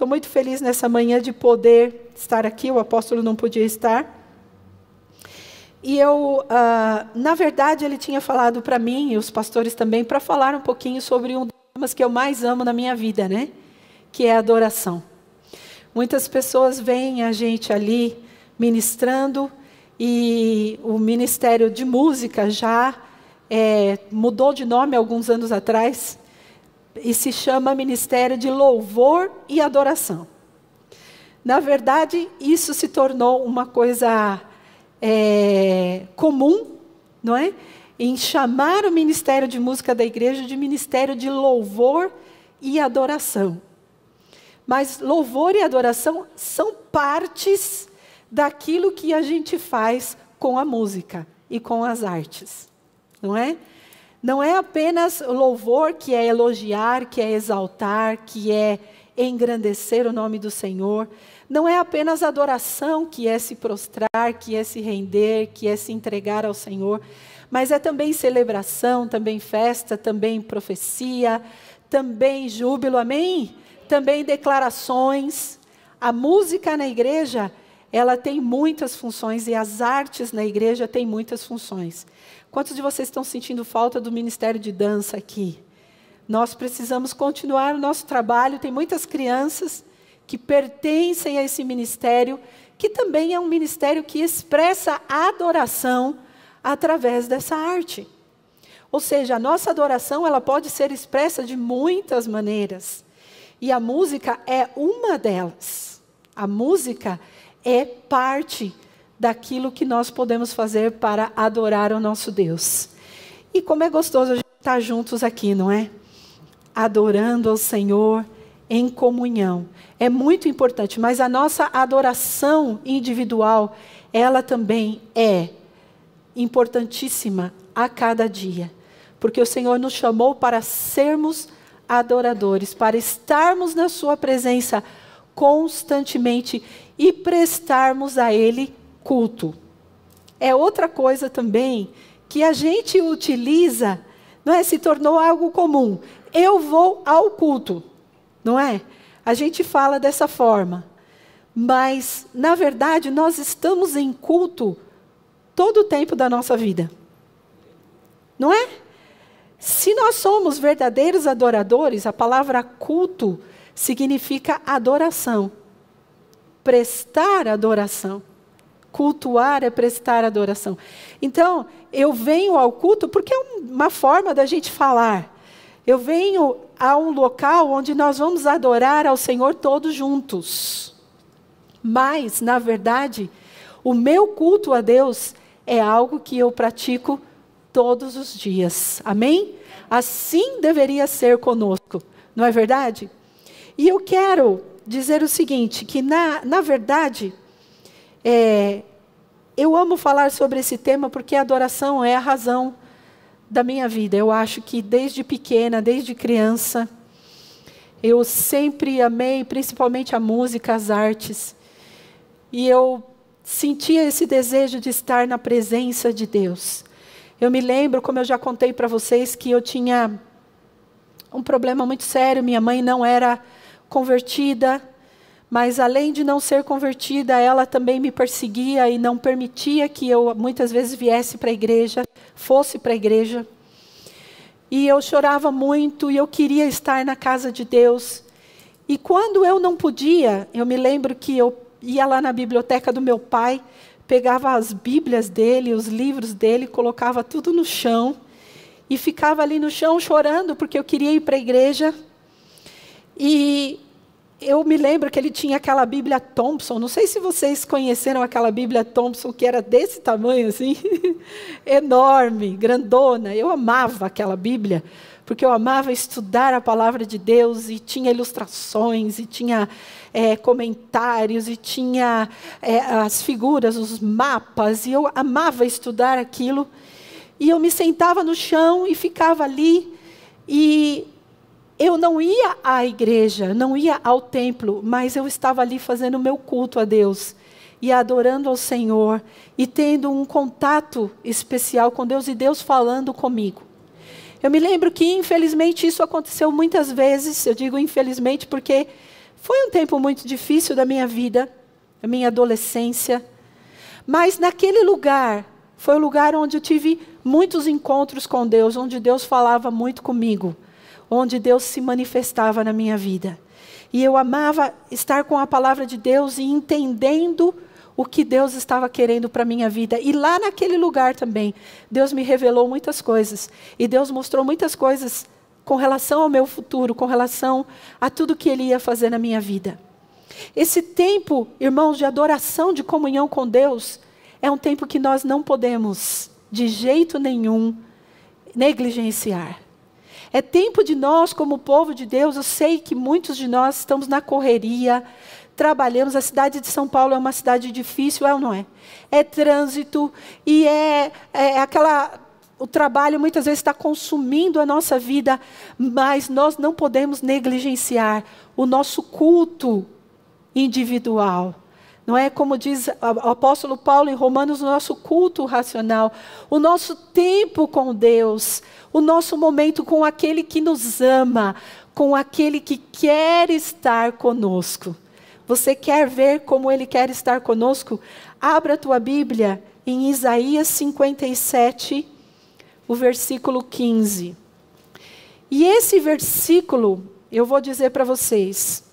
Estou muito feliz nessa manhã de poder estar aqui. O apóstolo não podia estar. E eu, uh, na verdade, ele tinha falado para mim e os pastores também para falar um pouquinho sobre um dos temas que eu mais amo na minha vida, né? Que é a adoração. Muitas pessoas veem a gente ali ministrando e o ministério de música já é, mudou de nome alguns anos atrás e se chama Ministério de Louvor e Adoração. Na verdade, isso se tornou uma coisa é, comum, não é? Em chamar o Ministério de Música da igreja de Ministério de Louvor e Adoração. Mas louvor e adoração são partes daquilo que a gente faz com a música e com as artes, não é? Não é apenas louvor que é elogiar, que é exaltar, que é engrandecer o nome do Senhor. Não é apenas adoração que é se prostrar, que é se render, que é se entregar ao Senhor, mas é também celebração, também festa, também profecia, também júbilo, amém? Também declarações. A música na igreja, ela tem muitas funções e as artes na igreja têm muitas funções. Quantos de vocês estão sentindo falta do ministério de dança aqui? Nós precisamos continuar o nosso trabalho. Tem muitas crianças que pertencem a esse ministério, que também é um ministério que expressa adoração através dessa arte. Ou seja, a nossa adoração ela pode ser expressa de muitas maneiras. E a música é uma delas. A música é parte daquilo que nós podemos fazer para adorar o nosso Deus. E como é gostoso a gente estar juntos aqui, não é? Adorando ao Senhor em comunhão. É muito importante, mas a nossa adoração individual, ela também é importantíssima a cada dia. Porque o Senhor nos chamou para sermos adoradores, para estarmos na Sua presença constantemente e prestarmos a Ele culto. É outra coisa também que a gente utiliza, não é? Se tornou algo comum. Eu vou ao culto, não é? A gente fala dessa forma. Mas, na verdade, nós estamos em culto todo o tempo da nossa vida. Não é? Se nós somos verdadeiros adoradores, a palavra culto significa adoração. Prestar adoração. Cultuar é prestar adoração. Então, eu venho ao culto porque é uma forma da gente falar. Eu venho a um local onde nós vamos adorar ao Senhor todos juntos. Mas, na verdade, o meu culto a Deus é algo que eu pratico todos os dias. Amém? Assim deveria ser conosco, não é verdade? E eu quero dizer o seguinte: que na, na verdade, é, eu amo falar sobre esse tema porque a adoração é a razão da minha vida. Eu acho que desde pequena, desde criança, eu sempre amei, principalmente a música, as artes. E eu sentia esse desejo de estar na presença de Deus. Eu me lembro, como eu já contei para vocês, que eu tinha um problema muito sério. Minha mãe não era convertida, mas além de não ser convertida, ela também me perseguia e não permitia que eu muitas vezes viesse para a igreja, fosse para a igreja. E eu chorava muito e eu queria estar na casa de Deus. E quando eu não podia, eu me lembro que eu ia lá na biblioteca do meu pai, pegava as Bíblias dele, os livros dele, colocava tudo no chão e ficava ali no chão chorando porque eu queria ir para a igreja. E eu me lembro que ele tinha aquela Bíblia Thompson. Não sei se vocês conheceram aquela Bíblia Thompson, que era desse tamanho, assim, enorme, grandona. Eu amava aquela Bíblia, porque eu amava estudar a palavra de Deus e tinha ilustrações e tinha é, comentários e tinha é, as figuras, os mapas, e eu amava estudar aquilo. E eu me sentava no chão e ficava ali, e eu não ia à igreja, não ia ao templo, mas eu estava ali fazendo o meu culto a Deus e adorando ao Senhor e tendo um contato especial com Deus e Deus falando comigo. Eu me lembro que, infelizmente, isso aconteceu muitas vezes. Eu digo infelizmente porque foi um tempo muito difícil da minha vida, da minha adolescência. Mas naquele lugar, foi o lugar onde eu tive muitos encontros com Deus, onde Deus falava muito comigo, onde Deus se manifestava na minha vida. E eu amava estar com a palavra de Deus e entendendo o que Deus estava querendo para a minha vida. E lá naquele lugar também, Deus me revelou muitas coisas. E Deus mostrou muitas coisas com relação ao meu futuro, com relação a tudo que Ele ia fazer na minha vida. Esse tempo, irmãos, de adoração, de comunhão com Deus, é um tempo que nós não podemos, de jeito nenhum, negligenciar. É tempo de nós, como povo de Deus, eu sei que muitos de nós estamos na correria, trabalhamos. A cidade de São Paulo é uma cidade difícil, é ou não é? É trânsito e é, é aquela o trabalho muitas vezes está consumindo a nossa vida, mas nós não podemos negligenciar o nosso culto individual. Não é como diz o apóstolo Paulo em Romanos, o nosso culto racional, o nosso tempo com Deus, o nosso momento com aquele que nos ama, com aquele que quer estar conosco. Você quer ver como ele quer estar conosco? Abra a tua Bíblia em Isaías 57, o versículo 15. E esse versículo, eu vou dizer para vocês,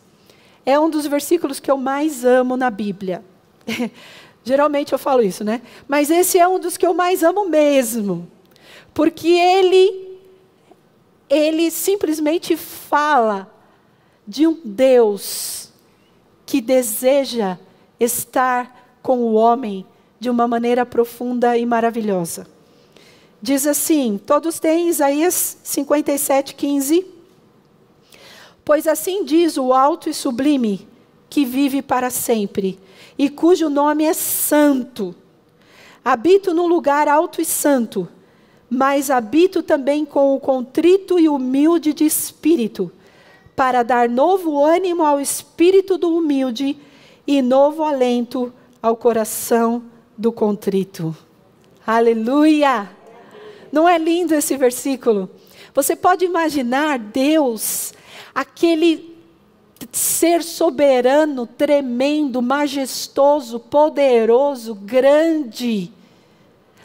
é um dos versículos que eu mais amo na Bíblia. Geralmente eu falo isso, né? Mas esse é um dos que eu mais amo mesmo. Porque ele ele simplesmente fala de um Deus que deseja estar com o homem de uma maneira profunda e maravilhosa. Diz assim: todos têm Isaías 57, 15. Pois assim diz o alto e sublime, que vive para sempre, e cujo nome é Santo. Habito num lugar alto e santo, mas habito também com o contrito e humilde de espírito, para dar novo ânimo ao espírito do humilde e novo alento ao coração do contrito. Aleluia! Não é lindo esse versículo? Você pode imaginar Deus, aquele ser soberano, tremendo, majestoso, poderoso, grande,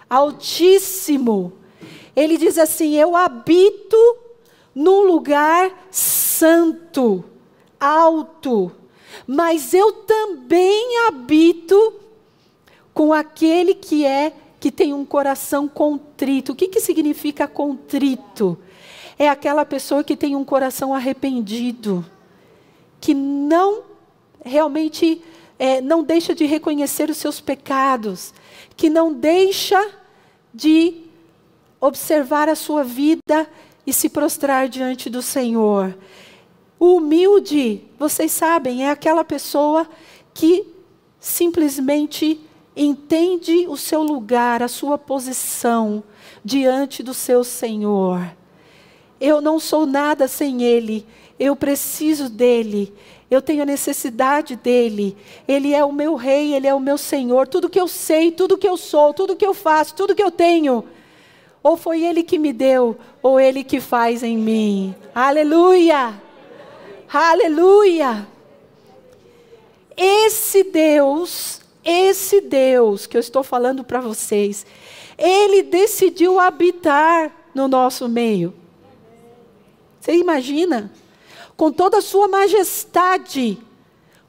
altíssimo. Ele diz assim: Eu habito num lugar santo, alto, mas eu também habito com aquele que é que tem um coração contrito. O que, que significa contrito? É aquela pessoa que tem um coração arrependido, que não realmente é, não deixa de reconhecer os seus pecados, que não deixa de observar a sua vida e se prostrar diante do Senhor. O humilde, vocês sabem, é aquela pessoa que simplesmente entende o seu lugar, a sua posição diante do seu Senhor. Eu não sou nada sem Ele, eu preciso dEle, eu tenho necessidade dEle. Ele é o meu Rei, Ele é o meu Senhor. Tudo que eu sei, tudo que eu sou, tudo que eu faço, tudo que eu tenho, ou foi Ele que me deu, ou Ele que faz em mim. Aleluia! Aleluia! Esse Deus esse Deus que eu estou falando para vocês, ele decidiu habitar no nosso meio. Você imagina? Com toda a sua majestade,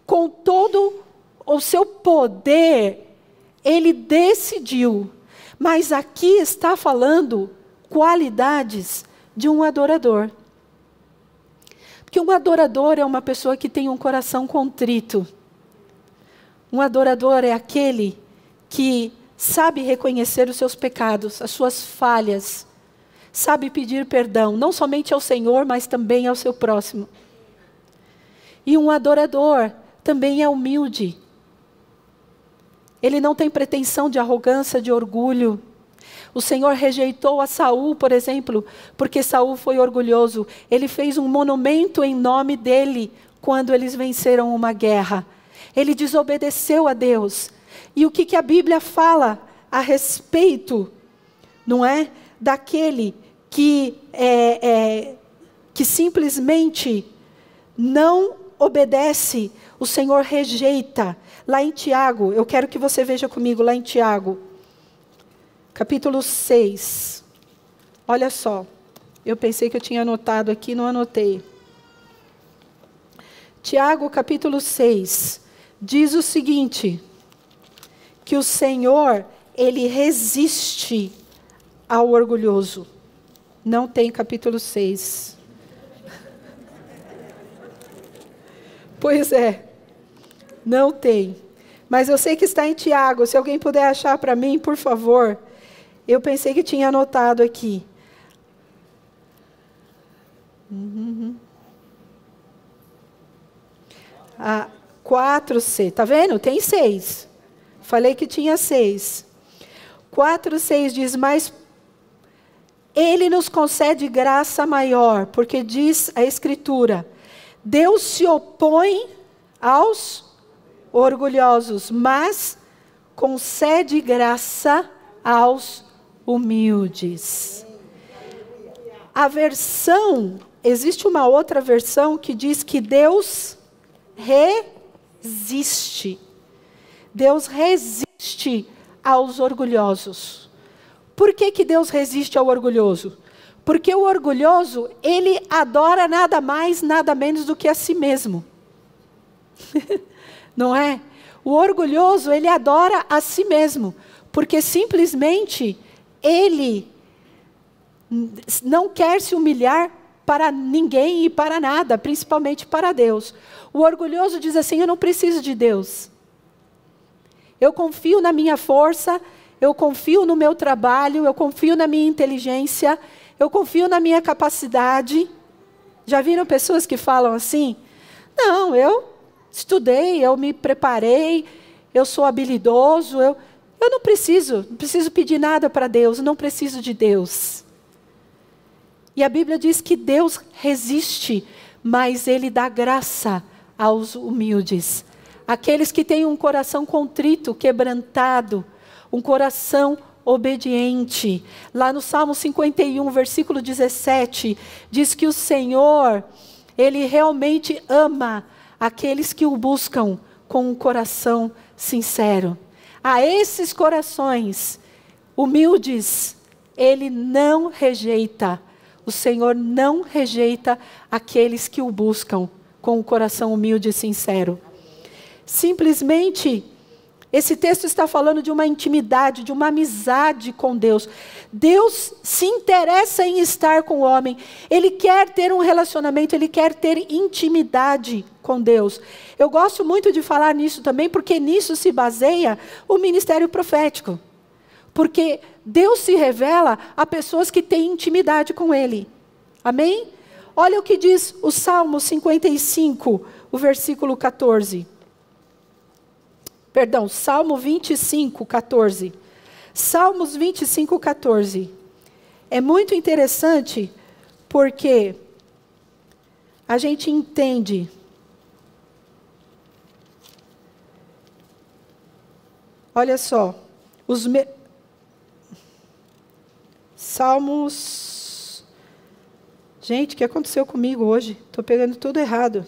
com todo o seu poder, ele decidiu. Mas aqui está falando qualidades de um adorador. Porque um adorador é uma pessoa que tem um coração contrito. Um adorador é aquele que sabe reconhecer os seus pecados, as suas falhas, sabe pedir perdão, não somente ao Senhor, mas também ao seu próximo. E um adorador também é humilde. Ele não tem pretensão de arrogância, de orgulho. O Senhor rejeitou a Saul, por exemplo, porque Saul foi orgulhoso. Ele fez um monumento em nome dele quando eles venceram uma guerra. Ele desobedeceu a Deus. E o que, que a Bíblia fala a respeito, não é, daquele que é, é, que simplesmente não obedece, o Senhor rejeita. Lá em Tiago, eu quero que você veja comigo lá em Tiago, capítulo 6. Olha só, eu pensei que eu tinha anotado aqui, não anotei. Tiago, capítulo 6, diz o seguinte: que o Senhor, ele resiste ao orgulhoso. Não tem capítulo 6. Pois é, não tem. Mas eu sei que está em Tiago. Se alguém puder achar para mim, por favor. Eu pensei que tinha anotado aqui. Uhum. Ah, 4C. Tá vendo? Tem seis. Falei que tinha seis. 4, 6 diz, mas ele nos concede graça maior, porque diz a Escritura: Deus se opõe aos orgulhosos, mas concede graça aos humildes. A versão, existe uma outra versão que diz que Deus resiste. Deus resiste aos orgulhosos. Por que, que Deus resiste ao orgulhoso? Porque o orgulhoso, ele adora nada mais, nada menos do que a si mesmo. Não é? O orgulhoso, ele adora a si mesmo, porque simplesmente ele não quer se humilhar para ninguém e para nada, principalmente para Deus. O orgulhoso diz assim: Eu não preciso de Deus. Eu confio na minha força, eu confio no meu trabalho, eu confio na minha inteligência, eu confio na minha capacidade. Já viram pessoas que falam assim? Não, eu estudei, eu me preparei, eu sou habilidoso, eu, eu não preciso, não preciso pedir nada para Deus, não preciso de Deus. E a Bíblia diz que Deus resiste, mas Ele dá graça aos humildes. Aqueles que têm um coração contrito, quebrantado, um coração obediente. Lá no Salmo 51, versículo 17, diz que o Senhor, Ele realmente ama aqueles que o buscam com um coração sincero. A esses corações humildes, Ele não rejeita. O Senhor não rejeita aqueles que o buscam com um coração humilde e sincero. Simplesmente esse texto está falando de uma intimidade, de uma amizade com Deus. Deus se interessa em estar com o homem. Ele quer ter um relacionamento, ele quer ter intimidade com Deus. Eu gosto muito de falar nisso também, porque nisso se baseia o ministério profético. Porque Deus se revela a pessoas que têm intimidade com Ele. Amém? Olha o que diz o Salmo 55, o versículo 14. Perdão, Salmo 25, 14. Salmos 25, 14. É muito interessante porque a gente entende Olha só, os me... Salmos. Gente, o que aconteceu comigo hoje? Estou pegando tudo errado.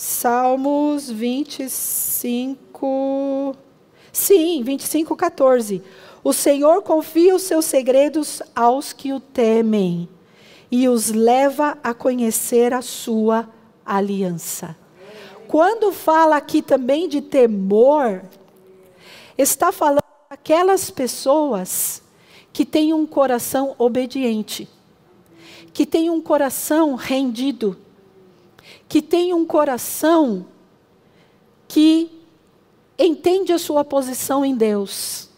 Salmos 25. Sim, 25, 14. O Senhor confia os seus segredos aos que o temem e os leva a conhecer a sua aliança. Quando fala aqui também de temor, está falando aquelas pessoas que têm um coração obediente, que têm um coração rendido, que tem um coração que entende a sua posição em Deus.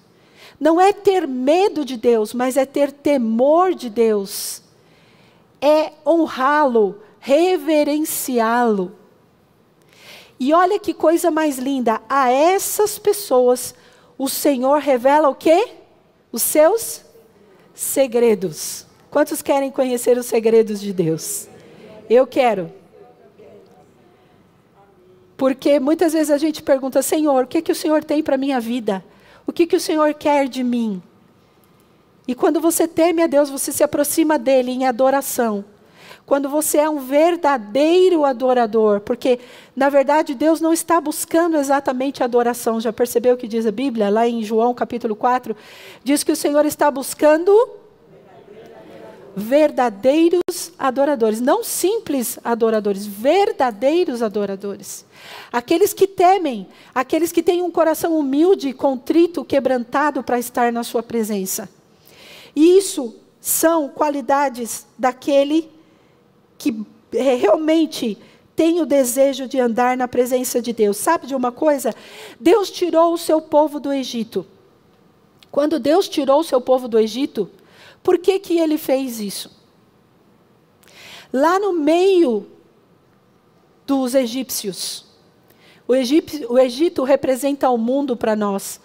Não é ter medo de Deus, mas é ter temor de Deus. É honrá-lo, reverenciá-lo. E olha que coisa mais linda, a essas pessoas o Senhor revela o quê? Os seus segredos. Quantos querem conhecer os segredos de Deus? Eu quero. Porque muitas vezes a gente pergunta, Senhor, o que, que o Senhor tem para a minha vida? O que, que o Senhor quer de mim? E quando você teme a Deus, você se aproxima dele em adoração. Quando você é um verdadeiro adorador, porque na verdade Deus não está buscando exatamente adoração. Já percebeu o que diz a Bíblia? Lá em João capítulo 4, diz que o Senhor está buscando verdadeiros adoradores, não simples adoradores, verdadeiros adoradores. Aqueles que temem, aqueles que têm um coração humilde, contrito, quebrantado para estar na sua presença. E isso são qualidades daquele que é, realmente tem o desejo de andar na presença de Deus. Sabe de uma coisa? Deus tirou o seu povo do Egito. Quando Deus tirou o seu povo do Egito, por que, que ele fez isso? Lá no meio dos egípcios, o, Egito, o Egito representa o mundo para nós.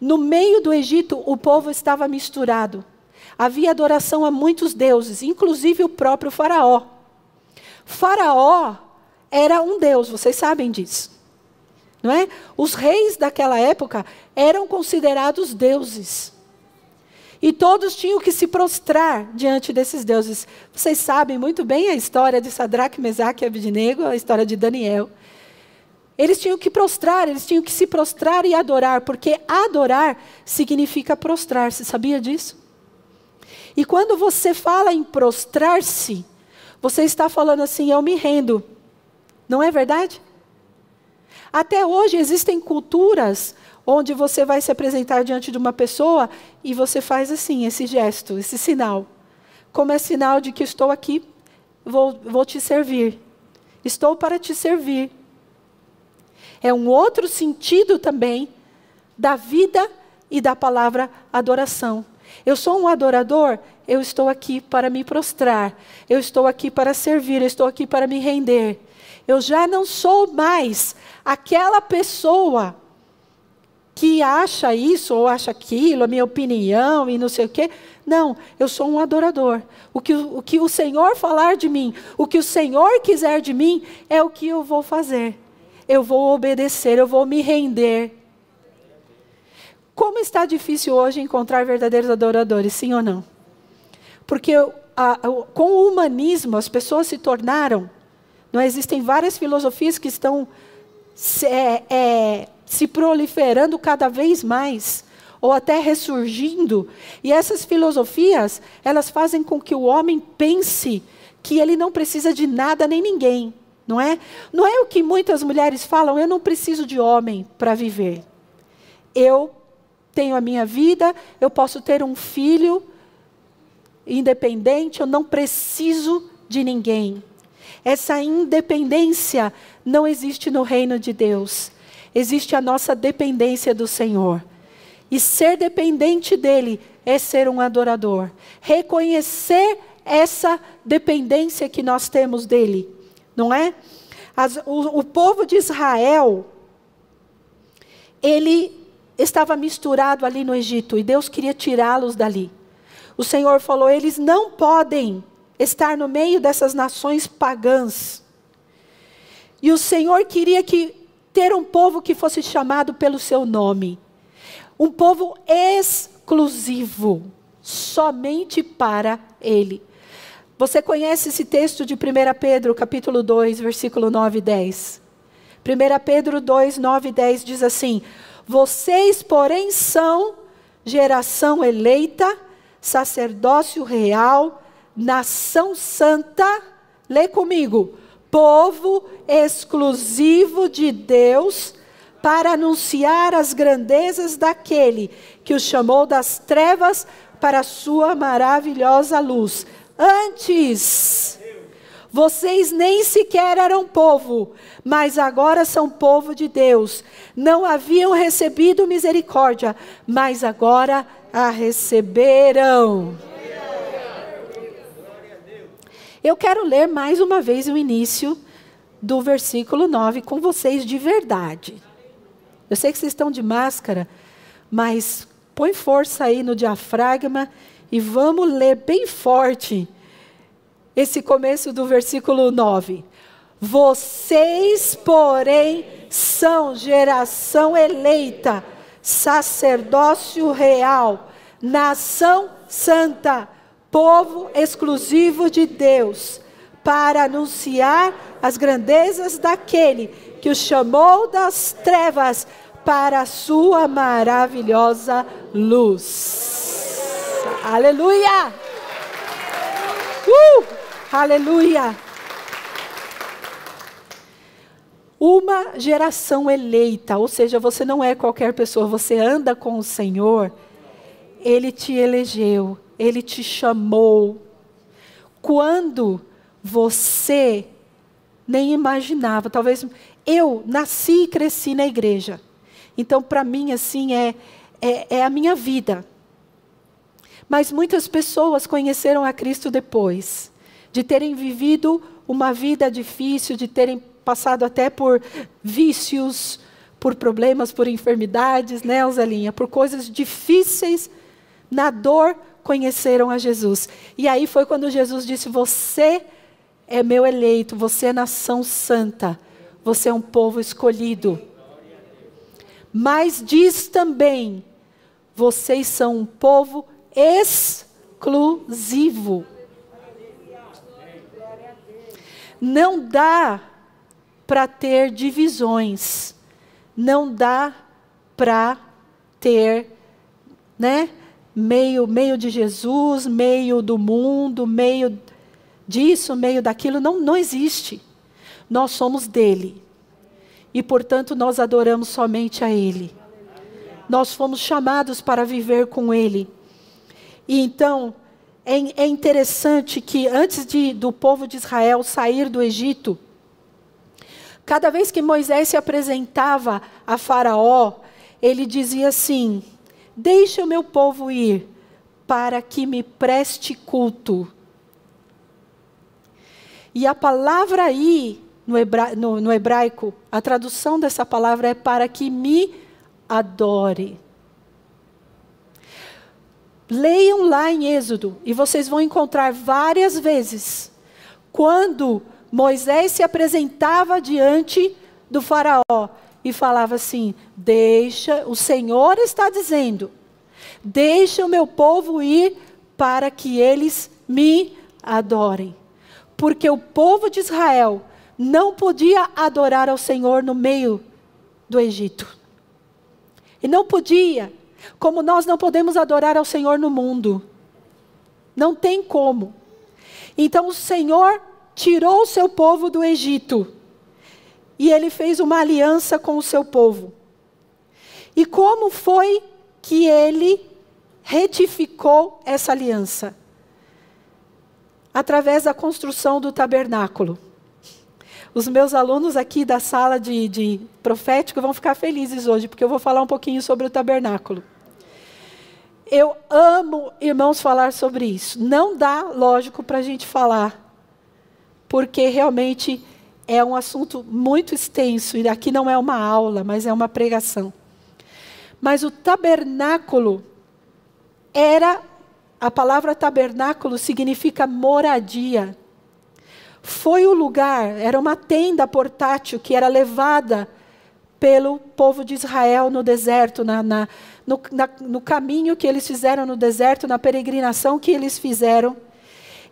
No meio do Egito, o povo estava misturado. Havia adoração a muitos deuses, inclusive o próprio Faraó. Faraó era um deus, vocês sabem disso. Não é? Os reis daquela época eram considerados deuses. E todos tinham que se prostrar diante desses deuses. Vocês sabem muito bem a história de Sadraque, Mesaque e Abednego, a história de Daniel. Eles tinham que prostrar, eles tinham que se prostrar e adorar, porque adorar significa prostrar-se, sabia disso? E quando você fala em prostrar-se, você está falando assim, eu me rendo. Não é verdade? Até hoje existem culturas onde você vai se apresentar diante de uma pessoa e você faz assim, esse gesto, esse sinal. Como é sinal de que estou aqui, vou, vou te servir. Estou para te servir. É um outro sentido também da vida e da palavra adoração. Eu sou um adorador, eu estou aqui para me prostrar, eu estou aqui para servir, eu estou aqui para me render. Eu já não sou mais aquela pessoa que acha isso ou acha aquilo, a minha opinião e não sei o quê. Não, eu sou um adorador. O que, o que o Senhor falar de mim, o que o Senhor quiser de mim, é o que eu vou fazer. Eu vou obedecer, eu vou me render. Como está difícil hoje encontrar verdadeiros adoradores, sim ou não? Porque a, a, com o humanismo as pessoas se tornaram. Não existem várias filosofias que estão é, é, se proliferando cada vez mais ou até ressurgindo. E essas filosofias, elas fazem com que o homem pense que ele não precisa de nada nem ninguém, não é? Não é o que muitas mulheres falam, eu não preciso de homem para viver. Eu tenho a minha vida, eu posso ter um filho independente, eu não preciso de ninguém. Essa independência não existe no reino de Deus existe a nossa dependência do Senhor. E ser dependente dele é ser um adorador. Reconhecer essa dependência que nós temos dele, não é? As, o, o povo de Israel, ele estava misturado ali no Egito e Deus queria tirá-los dali. O Senhor falou: eles não podem estar no meio dessas nações pagãs. E o Senhor queria que ter um povo que fosse chamado pelo seu nome. Um povo exclusivo, somente para ele. Você conhece esse texto de 1 Pedro, capítulo 2, versículo 9 e 10? 1 Pedro 2, 9 e 10 diz assim: Vocês, porém, são geração eleita, sacerdócio real, nação santa. Lê comigo povo exclusivo de Deus para anunciar as grandezas daquele que o chamou das trevas para a sua maravilhosa luz. Antes, Vocês nem sequer eram povo, mas agora são povo de Deus. Não haviam recebido misericórdia, mas agora a receberam. Eu quero ler mais uma vez o início do versículo 9 com vocês de verdade. Eu sei que vocês estão de máscara, mas põe força aí no diafragma e vamos ler bem forte esse começo do versículo 9. Vocês, porém, são geração eleita, sacerdócio real, nação santa, povo exclusivo de Deus, para anunciar as grandezas daquele que o chamou das trevas para a sua maravilhosa luz. Aleluia! Uh! Aleluia! Uma geração eleita, ou seja, você não é qualquer pessoa, você anda com o Senhor, Ele te elegeu, Ele te chamou. Quando você nem imaginava, talvez eu nasci e cresci na igreja, então para mim assim é, é, é a minha vida. Mas muitas pessoas conheceram a Cristo depois de terem vivido uma vida difícil, de terem passado até por vícios, por problemas, por enfermidades, né, Elzelinha? Por coisas difíceis, na dor, conheceram a Jesus. E aí foi quando Jesus disse: Você é meu eleito, você é nação santa, você é um povo escolhido. Mas diz também: vocês são um povo exclusivo. Não dá para ter divisões. Não dá para ter, né, meio meio de Jesus, meio do mundo, meio disso, meio daquilo, não não existe. Nós somos dele. E portanto nós adoramos somente a ele. Nós fomos chamados para viver com ele. E então, é, é interessante que antes de, do povo de Israel sair do Egito, cada vez que Moisés se apresentava a Faraó, ele dizia assim: Deixe o meu povo ir, para que me preste culto. E a palavra aí, no, hebra, no, no hebraico, a tradução dessa palavra é para que me adore. Leiam lá em Êxodo e vocês vão encontrar várias vezes quando Moisés se apresentava diante do Faraó e falava assim: Deixa, o Senhor está dizendo, deixa o meu povo ir para que eles me adorem. Porque o povo de Israel não podia adorar ao Senhor no meio do Egito. E não podia como nós não podemos adorar ao Senhor no mundo. Não tem como. Então o Senhor tirou o seu povo do Egito. E ele fez uma aliança com o seu povo. E como foi que ele retificou essa aliança? Através da construção do tabernáculo. Os meus alunos aqui da sala de, de profético vão ficar felizes hoje, porque eu vou falar um pouquinho sobre o tabernáculo. Eu amo, irmãos, falar sobre isso. Não dá, lógico, para a gente falar, porque realmente é um assunto muito extenso, e aqui não é uma aula, mas é uma pregação. Mas o tabernáculo era, a palavra tabernáculo significa moradia. Foi o lugar, era uma tenda portátil que era levada pelo povo de Israel no deserto, na, na no, na, no caminho que eles fizeram no deserto, na peregrinação que eles fizeram.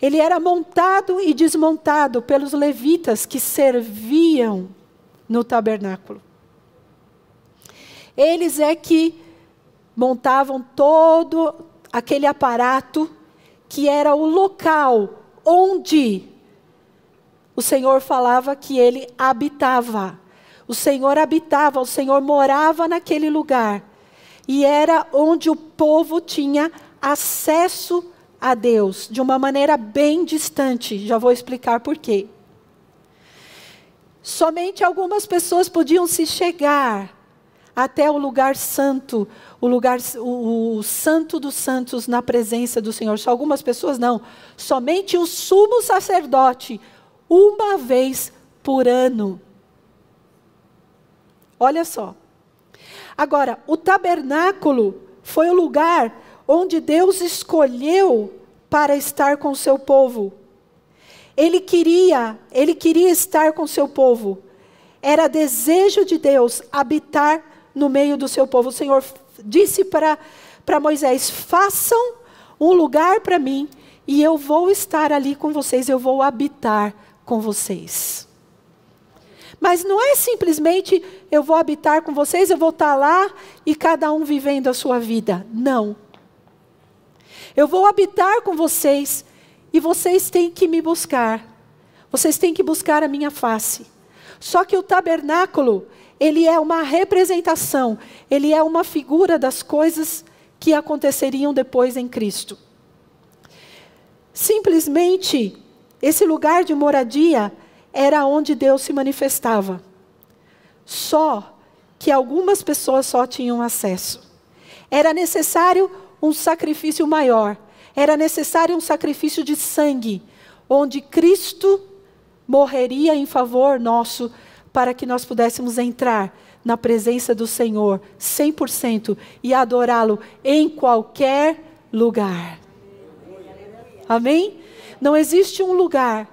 Ele era montado e desmontado pelos levitas que serviam no tabernáculo. Eles é que montavam todo aquele aparato que era o local onde o Senhor falava que ele habitava. O Senhor habitava, o Senhor morava naquele lugar e era onde o povo tinha acesso a Deus de uma maneira bem distante. Já vou explicar por quê. Somente algumas pessoas podiam se chegar até o lugar santo, o lugar o, o, santo dos santos na presença do Senhor. Só algumas pessoas não. Somente o sumo sacerdote, uma vez por ano. Olha só. Agora, o tabernáculo foi o lugar onde Deus escolheu para estar com o seu povo. Ele queria, ele queria estar com o seu povo. Era desejo de Deus habitar no meio do seu povo. O Senhor disse para, Moisés: façam um lugar para mim e eu vou estar ali com vocês, eu vou habitar com vocês. Mas não é simplesmente eu vou habitar com vocês, eu vou estar lá e cada um vivendo a sua vida. Não. Eu vou habitar com vocês e vocês têm que me buscar. Vocês têm que buscar a minha face. Só que o tabernáculo, ele é uma representação, ele é uma figura das coisas que aconteceriam depois em Cristo. Simplesmente, esse lugar de moradia era onde Deus se manifestava. Só que algumas pessoas só tinham acesso. Era necessário um sacrifício maior. Era necessário um sacrifício de sangue, onde Cristo morreria em favor nosso para que nós pudéssemos entrar na presença do Senhor 100% e adorá-lo em qualquer lugar. Amém? Não existe um lugar,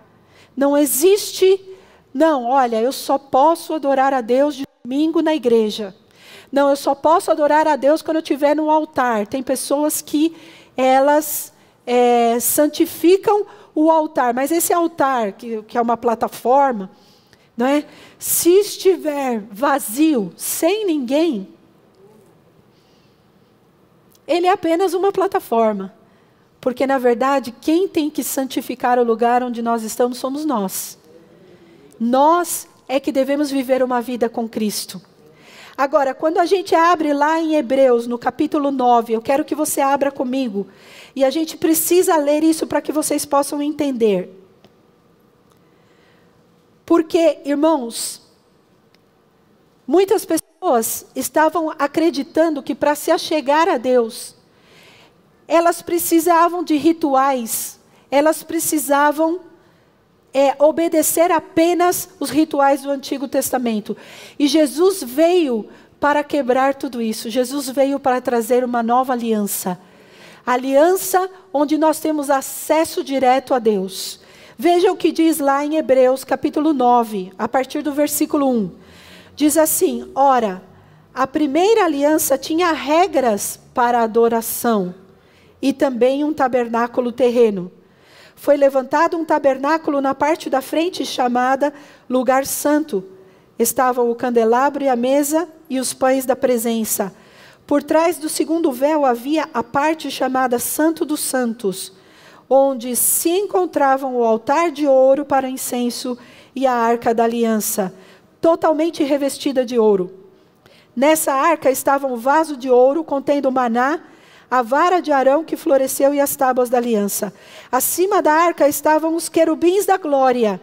não existe, não, olha, eu só posso adorar a Deus de domingo na igreja. Não, eu só posso adorar a Deus quando eu estiver no altar. Tem pessoas que elas é, santificam o altar, mas esse altar, que, que é uma plataforma, não é? Se estiver vazio, sem ninguém, ele é apenas uma plataforma. Porque, na verdade, quem tem que santificar o lugar onde nós estamos somos nós. Nós é que devemos viver uma vida com Cristo. Agora, quando a gente abre lá em Hebreus, no capítulo 9, eu quero que você abra comigo. E a gente precisa ler isso para que vocês possam entender. Porque, irmãos, muitas pessoas estavam acreditando que para se achegar a Deus, elas precisavam de rituais, elas precisavam é, obedecer apenas os rituais do Antigo Testamento. E Jesus veio para quebrar tudo isso. Jesus veio para trazer uma nova aliança. Aliança onde nós temos acesso direto a Deus. Veja o que diz lá em Hebreus, capítulo 9, a partir do versículo 1. Diz assim: Ora, a primeira aliança tinha regras para adoração e também um tabernáculo terreno. Foi levantado um tabernáculo na parte da frente chamada Lugar Santo. Estavam o candelabro e a mesa e os pães da presença. Por trás do segundo véu havia a parte chamada Santo dos Santos onde se encontravam o altar de ouro para incenso e a arca da aliança, totalmente revestida de ouro. Nessa arca estava um vaso de ouro contendo maná, a vara de Arão que floresceu e as tábuas da aliança. Acima da arca estavam os querubins da glória,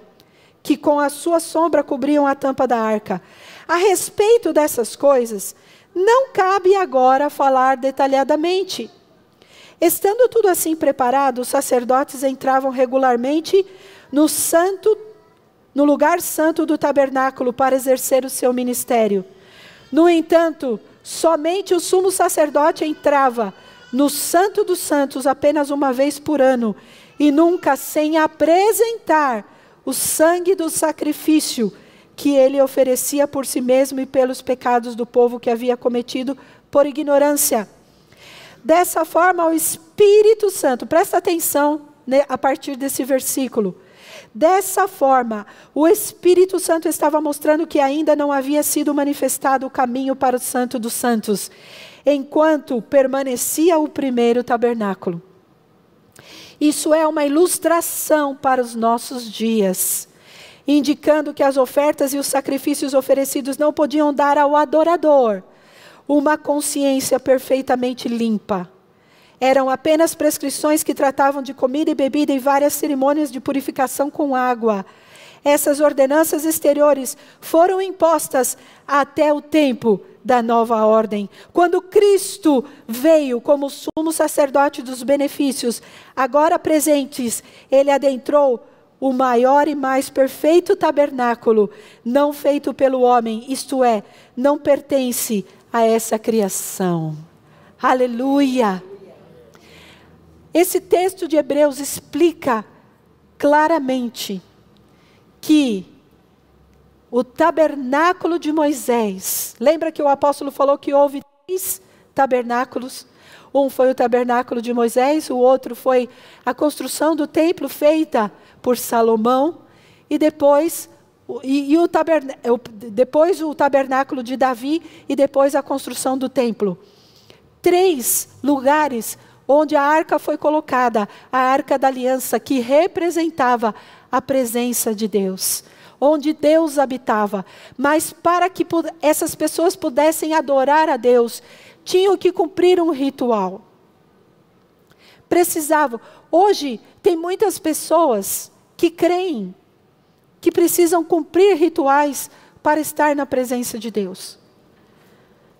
que com a sua sombra cobriam a tampa da arca. A respeito dessas coisas, não cabe agora falar detalhadamente. Estando tudo assim preparado, os sacerdotes entravam regularmente no santo no lugar santo do tabernáculo para exercer o seu ministério. No entanto, somente o sumo sacerdote entrava no Santo dos Santos apenas uma vez por ano e nunca sem apresentar o sangue do sacrifício que ele oferecia por si mesmo e pelos pecados do povo que havia cometido por ignorância. Dessa forma, o Espírito Santo, presta atenção né, a partir desse versículo. Dessa forma, o Espírito Santo estava mostrando que ainda não havia sido manifestado o caminho para o Santo dos Santos, enquanto permanecia o primeiro tabernáculo. Isso é uma ilustração para os nossos dias, indicando que as ofertas e os sacrifícios oferecidos não podiam dar ao adorador uma consciência perfeitamente limpa. Eram apenas prescrições que tratavam de comida e bebida e várias cerimônias de purificação com água. Essas ordenanças exteriores foram impostas até o tempo da nova ordem. Quando Cristo veio como sumo sacerdote dos benefícios, agora presentes, ele adentrou o maior e mais perfeito tabernáculo, não feito pelo homem, isto é, não pertence a essa criação. Aleluia! Esse texto de Hebreus explica claramente que o tabernáculo de Moisés, lembra que o apóstolo falou que houve três tabernáculos? Um foi o tabernáculo de Moisés, o outro foi a construção do templo feita por Salomão, e depois, e, e o depois o tabernáculo de Davi, e depois a construção do templo. Três lugares onde a arca foi colocada, a arca da aliança, que representava a presença de Deus, onde Deus habitava. Mas para que essas pessoas pudessem adorar a Deus, tinham que cumprir um ritual. Precisavam. Hoje, tem muitas pessoas que creem que precisam cumprir rituais para estar na presença de Deus.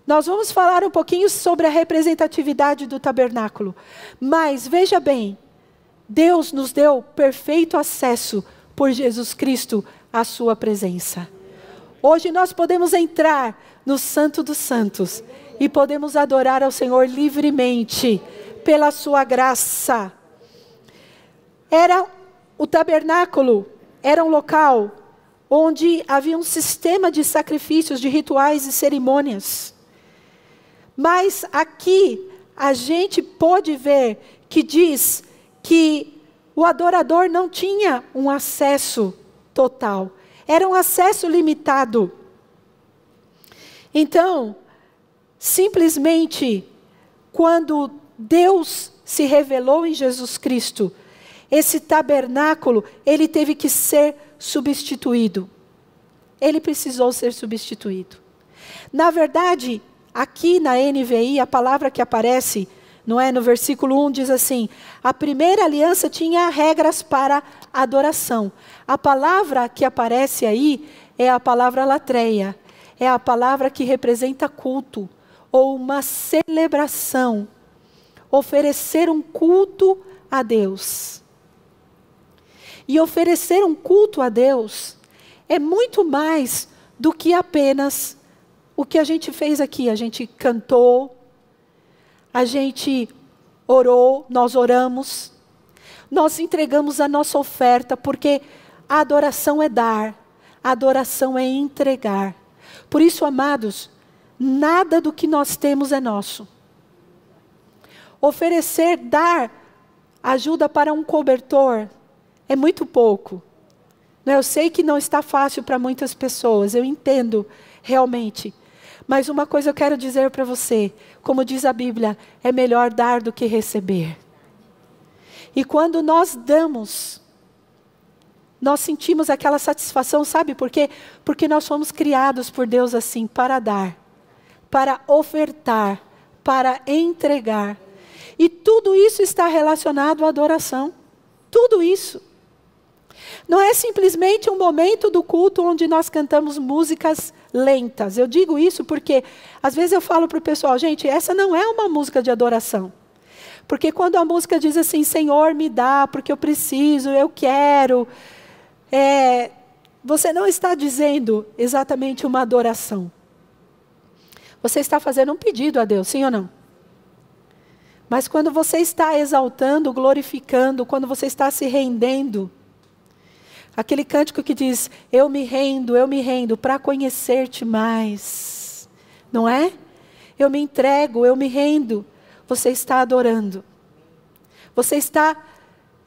Nós vamos falar um pouquinho sobre a representatividade do tabernáculo. Mas veja bem, Deus nos deu perfeito acesso por Jesus Cristo à sua presença. Hoje nós podemos entrar no Santo dos Santos e podemos adorar ao Senhor livremente pela sua graça. Era o tabernáculo, era um local onde havia um sistema de sacrifícios, de rituais e cerimônias. Mas aqui a gente pode ver que diz que o adorador não tinha um acesso total, era um acesso limitado. Então, simplesmente, quando Deus se revelou em Jesus Cristo, esse tabernáculo, ele teve que ser substituído. Ele precisou ser substituído. Na verdade, Aqui na NVI, a palavra que aparece, não é? No versículo 1 diz assim: a primeira aliança tinha regras para adoração. A palavra que aparece aí é a palavra latreia. É a palavra que representa culto ou uma celebração. Oferecer um culto a Deus. E oferecer um culto a Deus é muito mais do que apenas o que a gente fez aqui? A gente cantou, a gente orou, nós oramos, nós entregamos a nossa oferta, porque a adoração é dar, a adoração é entregar. Por isso, amados, nada do que nós temos é nosso. Oferecer, dar ajuda para um cobertor é muito pouco. Eu sei que não está fácil para muitas pessoas, eu entendo realmente. Mas uma coisa eu quero dizer para você: como diz a Bíblia, é melhor dar do que receber. E quando nós damos, nós sentimos aquela satisfação, sabe por quê? Porque nós fomos criados por Deus assim, para dar, para ofertar, para entregar. E tudo isso está relacionado à adoração. Tudo isso. Não é simplesmente um momento do culto onde nós cantamos músicas lentas. Eu digo isso porque, às vezes, eu falo para o pessoal, gente, essa não é uma música de adoração. Porque quando a música diz assim, Senhor, me dá, porque eu preciso, eu quero, é, você não está dizendo exatamente uma adoração. Você está fazendo um pedido a Deus, sim ou não? Mas quando você está exaltando, glorificando, quando você está se rendendo, Aquele cântico que diz: Eu me rendo, eu me rendo para conhecer-te mais. Não é? Eu me entrego, eu me rendo. Você está adorando. Você está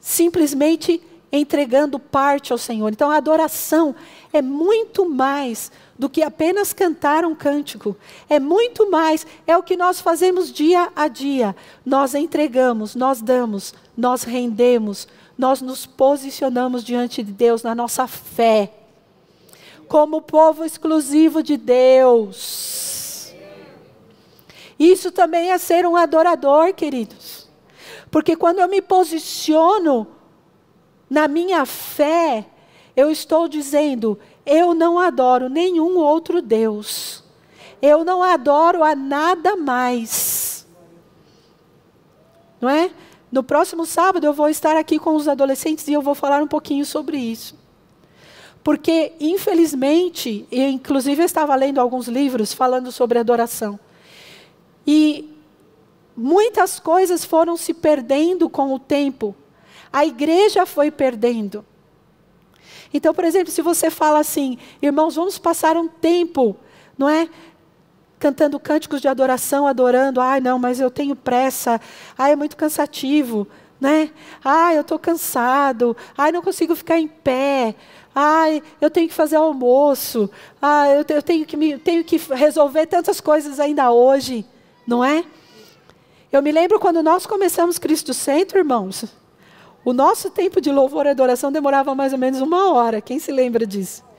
simplesmente entregando parte ao Senhor. Então a adoração é muito mais do que apenas cantar um cântico. É muito mais, é o que nós fazemos dia a dia. Nós entregamos, nós damos, nós rendemos, nós nos posicionamos diante de Deus na nossa fé, como povo exclusivo de Deus. Isso também é ser um adorador, queridos. Porque quando eu me posiciono na minha fé, eu estou dizendo: eu não adoro nenhum outro Deus. Eu não adoro a nada mais. Não é? No próximo sábado eu vou estar aqui com os adolescentes e eu vou falar um pouquinho sobre isso. Porque, infelizmente, eu inclusive estava lendo alguns livros falando sobre adoração. E muitas coisas foram se perdendo com o tempo. A igreja foi perdendo. Então, por exemplo, se você fala assim, irmãos, vamos passar um tempo, não é? Cantando cânticos de adoração, adorando, ai não, mas eu tenho pressa, ai é muito cansativo, né? Ai, eu estou cansado, ai não consigo ficar em pé, ai eu tenho que fazer almoço, ai eu, tenho, que me, tenho que resolver tantas coisas ainda hoje, não é? Eu me lembro quando nós começamos Cristo Centro, irmãos, o nosso tempo de louvor e adoração demorava mais ou menos uma hora. Quem se lembra disso?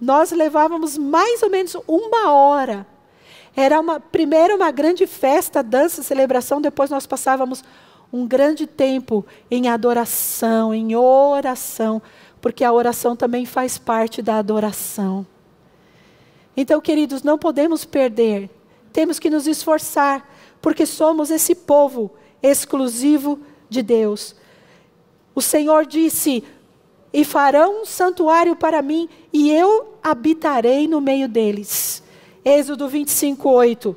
Nós levávamos mais ou menos uma hora. Era uma, primeiro uma grande festa, dança, celebração, depois nós passávamos um grande tempo em adoração, em oração, porque a oração também faz parte da adoração. Então, queridos, não podemos perder, temos que nos esforçar, porque somos esse povo exclusivo de Deus. O Senhor disse: E farão um santuário para mim, e eu habitarei no meio deles. Êxodo 25, 8.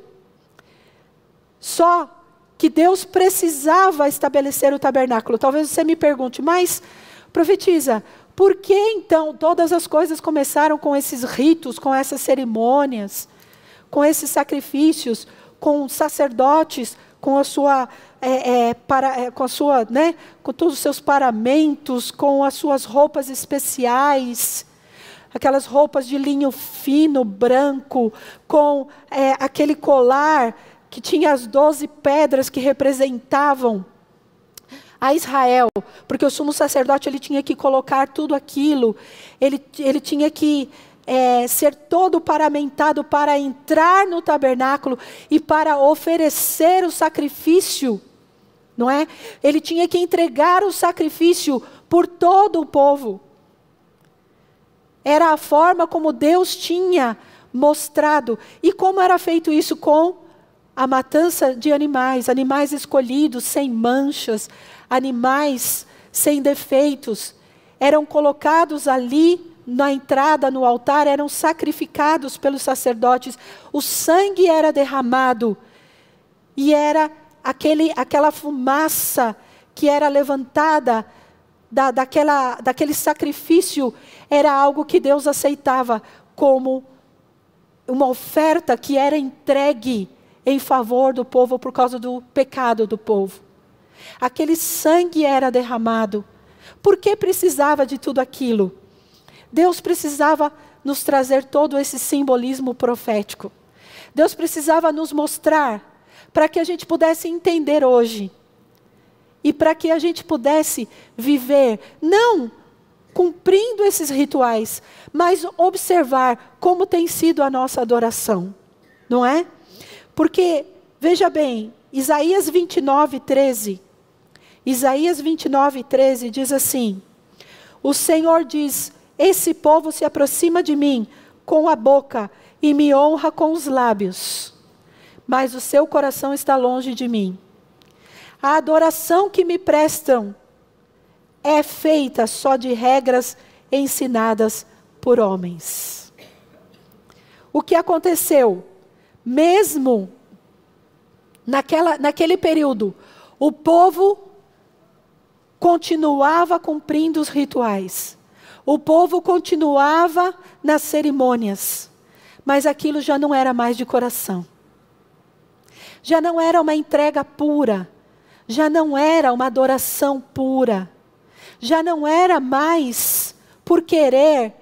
Só que Deus precisava estabelecer o tabernáculo. Talvez você me pergunte, mas profetiza, por que então todas as coisas começaram com esses ritos, com essas cerimônias, com esses sacrifícios, com sacerdotes, com a sua é, é, para, é, com a sua, né, com todos os seus paramentos, com as suas roupas especiais, aquelas roupas de linho fino, branco, com é, aquele colar que tinha as doze pedras que representavam a Israel, porque o sumo sacerdote ele tinha que colocar tudo aquilo, ele, ele tinha que é, ser todo paramentado para entrar no tabernáculo e para oferecer o sacrifício não é? Ele tinha que entregar o sacrifício por todo o povo. Era a forma como Deus tinha mostrado. E como era feito isso com a matança de animais, animais escolhidos, sem manchas, animais sem defeitos, eram colocados ali na entrada no altar, eram sacrificados pelos sacerdotes, o sangue era derramado e era aquele, aquela fumaça que era levantada da, daquela, daquele sacrifício era algo que Deus aceitava como uma oferta que era entregue em favor do povo por causa do pecado do povo. Aquele sangue era derramado. Por que precisava de tudo aquilo? Deus precisava nos trazer todo esse simbolismo profético. Deus precisava nos mostrar para que a gente pudesse entender hoje e para que a gente pudesse viver, não cumprindo esses rituais, mas observar como tem sido a nossa adoração, não é? Porque, veja bem, Isaías 29, 13. Isaías 29, 13 diz assim: O Senhor diz: Esse povo se aproxima de mim com a boca e me honra com os lábios mas o seu coração está longe de mim. A adoração que me prestam é feita só de regras ensinadas por homens. O que aconteceu? Mesmo naquela, naquele período, o povo continuava cumprindo os rituais, o povo continuava nas cerimônias, mas aquilo já não era mais de coração já não era uma entrega pura, já não era uma adoração pura, já não era mais por querer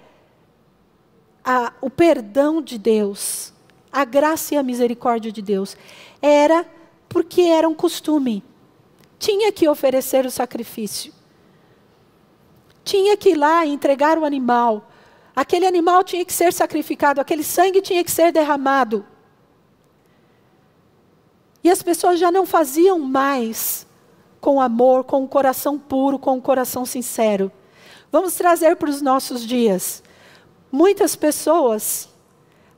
a, o perdão de Deus, a graça e a misericórdia de Deus, era porque era um costume. Tinha que oferecer o sacrifício. Tinha que ir lá e entregar o animal. Aquele animal tinha que ser sacrificado, aquele sangue tinha que ser derramado. E as pessoas já não faziam mais com amor, com o coração puro, com o coração sincero. Vamos trazer para os nossos dias. Muitas pessoas,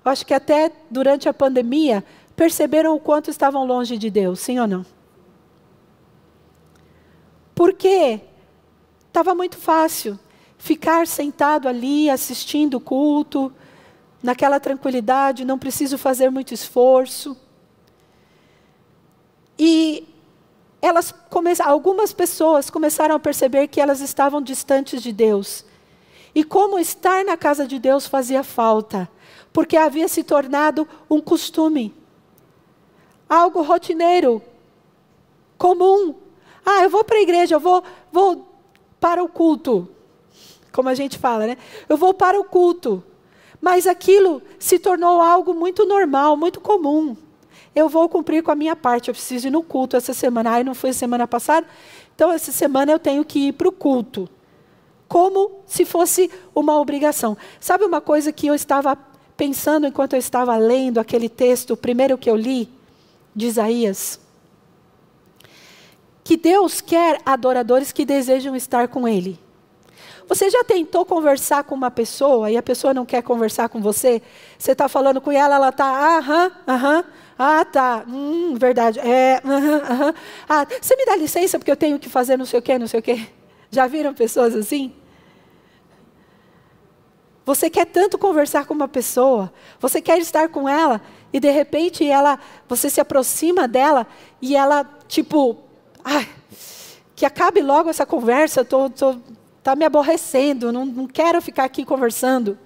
acho que até durante a pandemia, perceberam o quanto estavam longe de Deus, sim ou não? Porque estava muito fácil ficar sentado ali assistindo o culto, naquela tranquilidade, não preciso fazer muito esforço. E elas algumas pessoas começaram a perceber que elas estavam distantes de Deus. E como estar na casa de Deus fazia falta, porque havia se tornado um costume, algo rotineiro, comum. Ah, eu vou para a igreja, eu vou, vou para o culto, como a gente fala, né? Eu vou para o culto. Mas aquilo se tornou algo muito normal, muito comum eu vou cumprir com a minha parte. Eu preciso ir no culto essa semana. Ai, não foi semana passada? Então, essa semana eu tenho que ir para o culto. Como se fosse uma obrigação. Sabe uma coisa que eu estava pensando enquanto eu estava lendo aquele texto, o primeiro que eu li, de Isaías? Que Deus quer adoradores que desejam estar com Ele. Você já tentou conversar com uma pessoa e a pessoa não quer conversar com você? Você está falando com ela, ela está, aham, aham, ah, tá. Hum, verdade. É, Ah, você me dá licença porque eu tenho que fazer não sei o quê, não sei o quê. Já viram pessoas assim? Você quer tanto conversar com uma pessoa, você quer estar com ela e de repente ela, você se aproxima dela e ela tipo, ai, que acabe logo essa conversa, tô, tô, tá me aborrecendo, não, não quero ficar aqui conversando.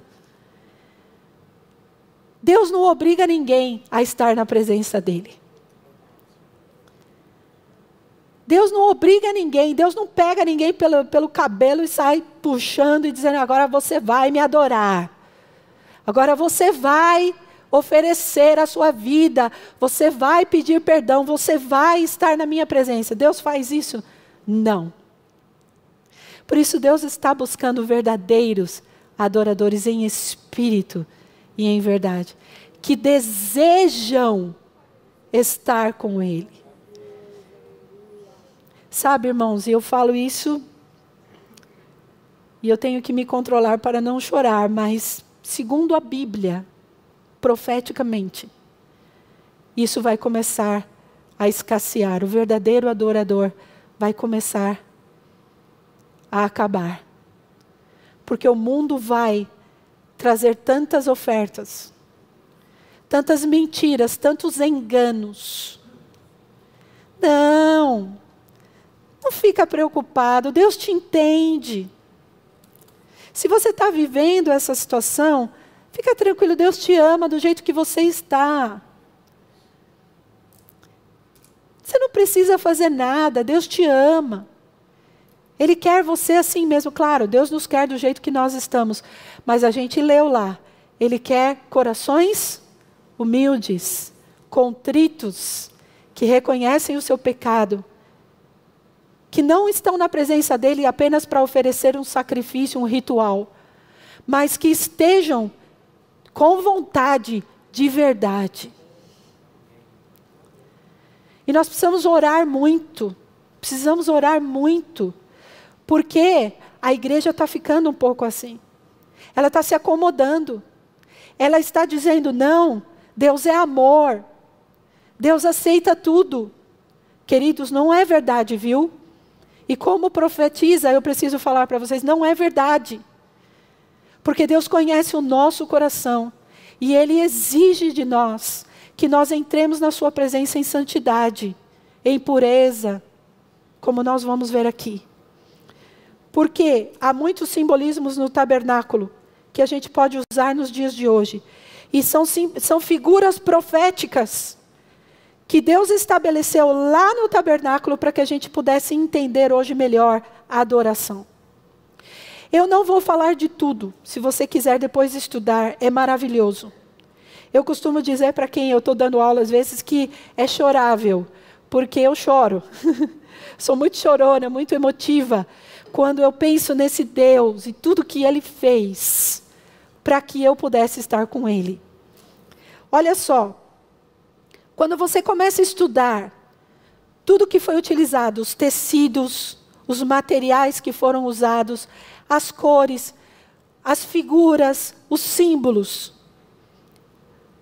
Deus não obriga ninguém a estar na presença dEle. Deus não obriga ninguém, Deus não pega ninguém pelo, pelo cabelo e sai puxando e dizendo: agora você vai me adorar. Agora você vai oferecer a sua vida, você vai pedir perdão, você vai estar na minha presença. Deus faz isso? Não. Por isso, Deus está buscando verdadeiros adoradores em espírito e em verdade, que desejam estar com Ele. Sabe, irmãos, e eu falo isso e eu tenho que me controlar para não chorar, mas segundo a Bíblia, profeticamente, isso vai começar a escassear. O verdadeiro adorador vai começar a acabar. Porque o mundo vai trazer tantas ofertas, tantas mentiras, tantos enganos. Não, não fica preocupado, Deus te entende. Se você está vivendo essa situação, fica tranquilo, Deus te ama do jeito que você está. Você não precisa fazer nada, Deus te ama. Ele quer você assim mesmo, claro, Deus nos quer do jeito que nós estamos, mas a gente leu lá, Ele quer corações humildes, contritos, que reconhecem o seu pecado, que não estão na presença dEle apenas para oferecer um sacrifício, um ritual, mas que estejam com vontade de verdade. E nós precisamos orar muito, precisamos orar muito porque a igreja está ficando um pouco assim. Ela está se acomodando. Ela está dizendo: não, Deus é amor. Deus aceita tudo. Queridos, não é verdade, viu? E como profetiza, eu preciso falar para vocês: não é verdade. Porque Deus conhece o nosso coração. E Ele exige de nós que nós entremos na Sua presença em santidade, em pureza, como nós vamos ver aqui. Porque há muitos simbolismos no tabernáculo que a gente pode usar nos dias de hoje. E são, são figuras proféticas que Deus estabeleceu lá no tabernáculo para que a gente pudesse entender hoje melhor a adoração. Eu não vou falar de tudo, se você quiser depois estudar, é maravilhoso. Eu costumo dizer para quem eu estou dando aula às vezes que é chorável, porque eu choro. Sou muito chorona, muito emotiva quando eu penso nesse Deus e tudo que ele fez para que eu pudesse estar com ele. Olha só, Quando você começa a estudar tudo que foi utilizado, os tecidos, os materiais que foram usados, as cores, as figuras, os símbolos,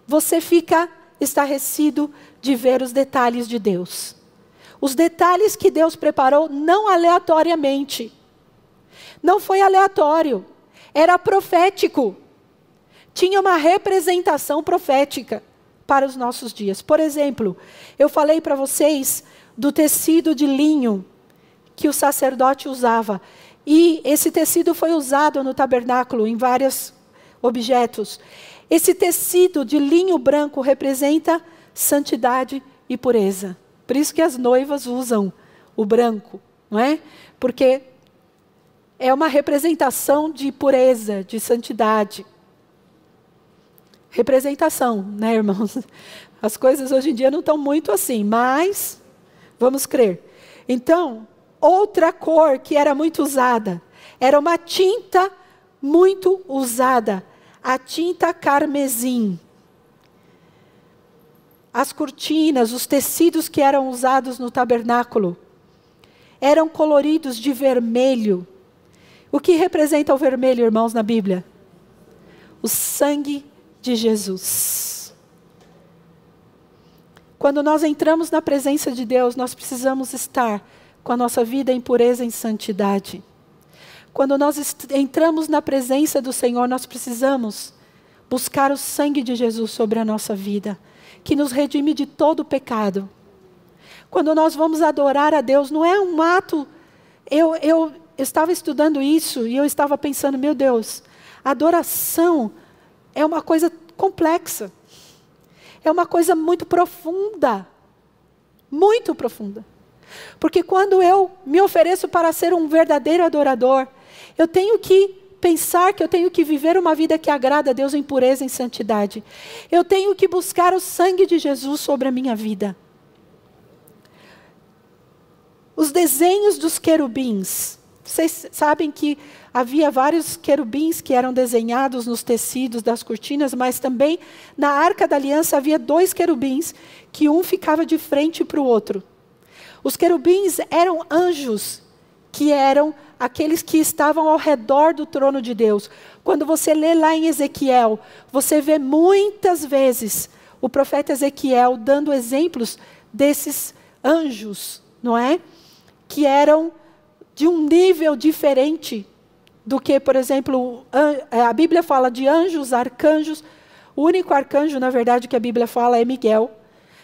você fica estarrecido de ver os detalhes de Deus. Os detalhes que Deus preparou não aleatoriamente. Não foi aleatório, era profético. Tinha uma representação profética para os nossos dias. Por exemplo, eu falei para vocês do tecido de linho que o sacerdote usava. E esse tecido foi usado no tabernáculo em vários objetos. Esse tecido de linho branco representa santidade e pureza. Por isso que as noivas usam o branco, não é? Porque é uma representação de pureza, de santidade. Representação, né, irmãos? As coisas hoje em dia não estão muito assim, mas vamos crer. Então, outra cor que era muito usada era uma tinta muito usada, a tinta carmesim. As cortinas, os tecidos que eram usados no tabernáculo eram coloridos de vermelho. O que representa o vermelho, irmãos, na Bíblia? O sangue de Jesus. Quando nós entramos na presença de Deus, nós precisamos estar com a nossa vida em pureza e em santidade. Quando nós entramos na presença do Senhor, nós precisamos buscar o sangue de Jesus sobre a nossa vida, que nos redime de todo o pecado. Quando nós vamos adorar a Deus, não é um ato. Eu, eu, estava estudando isso e eu estava pensando, meu Deus, adoração é uma coisa complexa. É uma coisa muito profunda. Muito profunda. Porque quando eu me ofereço para ser um verdadeiro adorador, eu tenho que pensar que eu tenho que viver uma vida que agrada a Deus em pureza e em santidade. Eu tenho que buscar o sangue de Jesus sobre a minha vida. Os desenhos dos querubins. Vocês sabem que havia vários querubins que eram desenhados nos tecidos das cortinas, mas também na arca da aliança havia dois querubins, que um ficava de frente para o outro. Os querubins eram anjos, que eram aqueles que estavam ao redor do trono de Deus. Quando você lê lá em Ezequiel, você vê muitas vezes o profeta Ezequiel dando exemplos desses anjos, não é? Que eram de um nível diferente do que, por exemplo, é, a Bíblia fala de anjos, arcanjos. O único arcanjo, na verdade, que a Bíblia fala é Miguel.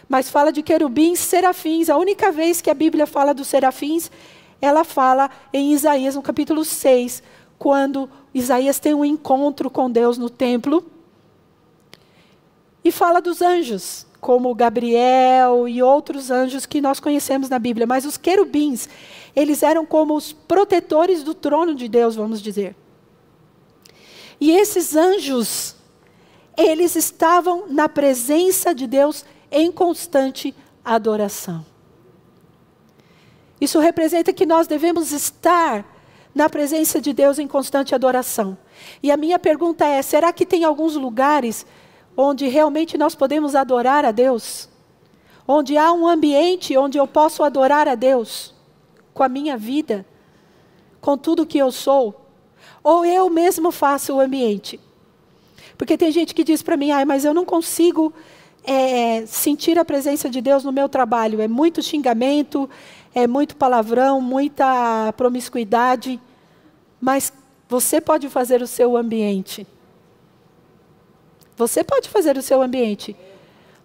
Mas fala de querubins, serafins. A única vez que a Bíblia fala dos serafins, ela fala em Isaías, no capítulo 6, quando Isaías tem um encontro com Deus no templo. E fala dos anjos, como Gabriel e outros anjos que nós conhecemos na Bíblia. Mas os querubins, eles eram como os protetores do trono de Deus, vamos dizer. E esses anjos, eles estavam na presença de Deus em constante adoração. Isso representa que nós devemos estar na presença de Deus em constante adoração. E a minha pergunta é: será que tem alguns lugares onde realmente nós podemos adorar a Deus? Onde há um ambiente onde eu posso adorar a Deus? com a minha vida, com tudo que eu sou, ou eu mesmo faço o ambiente. Porque tem gente que diz para mim, ah, mas eu não consigo é, sentir a presença de Deus no meu trabalho. É muito xingamento, é muito palavrão, muita promiscuidade. Mas você pode fazer o seu ambiente. Você pode fazer o seu ambiente.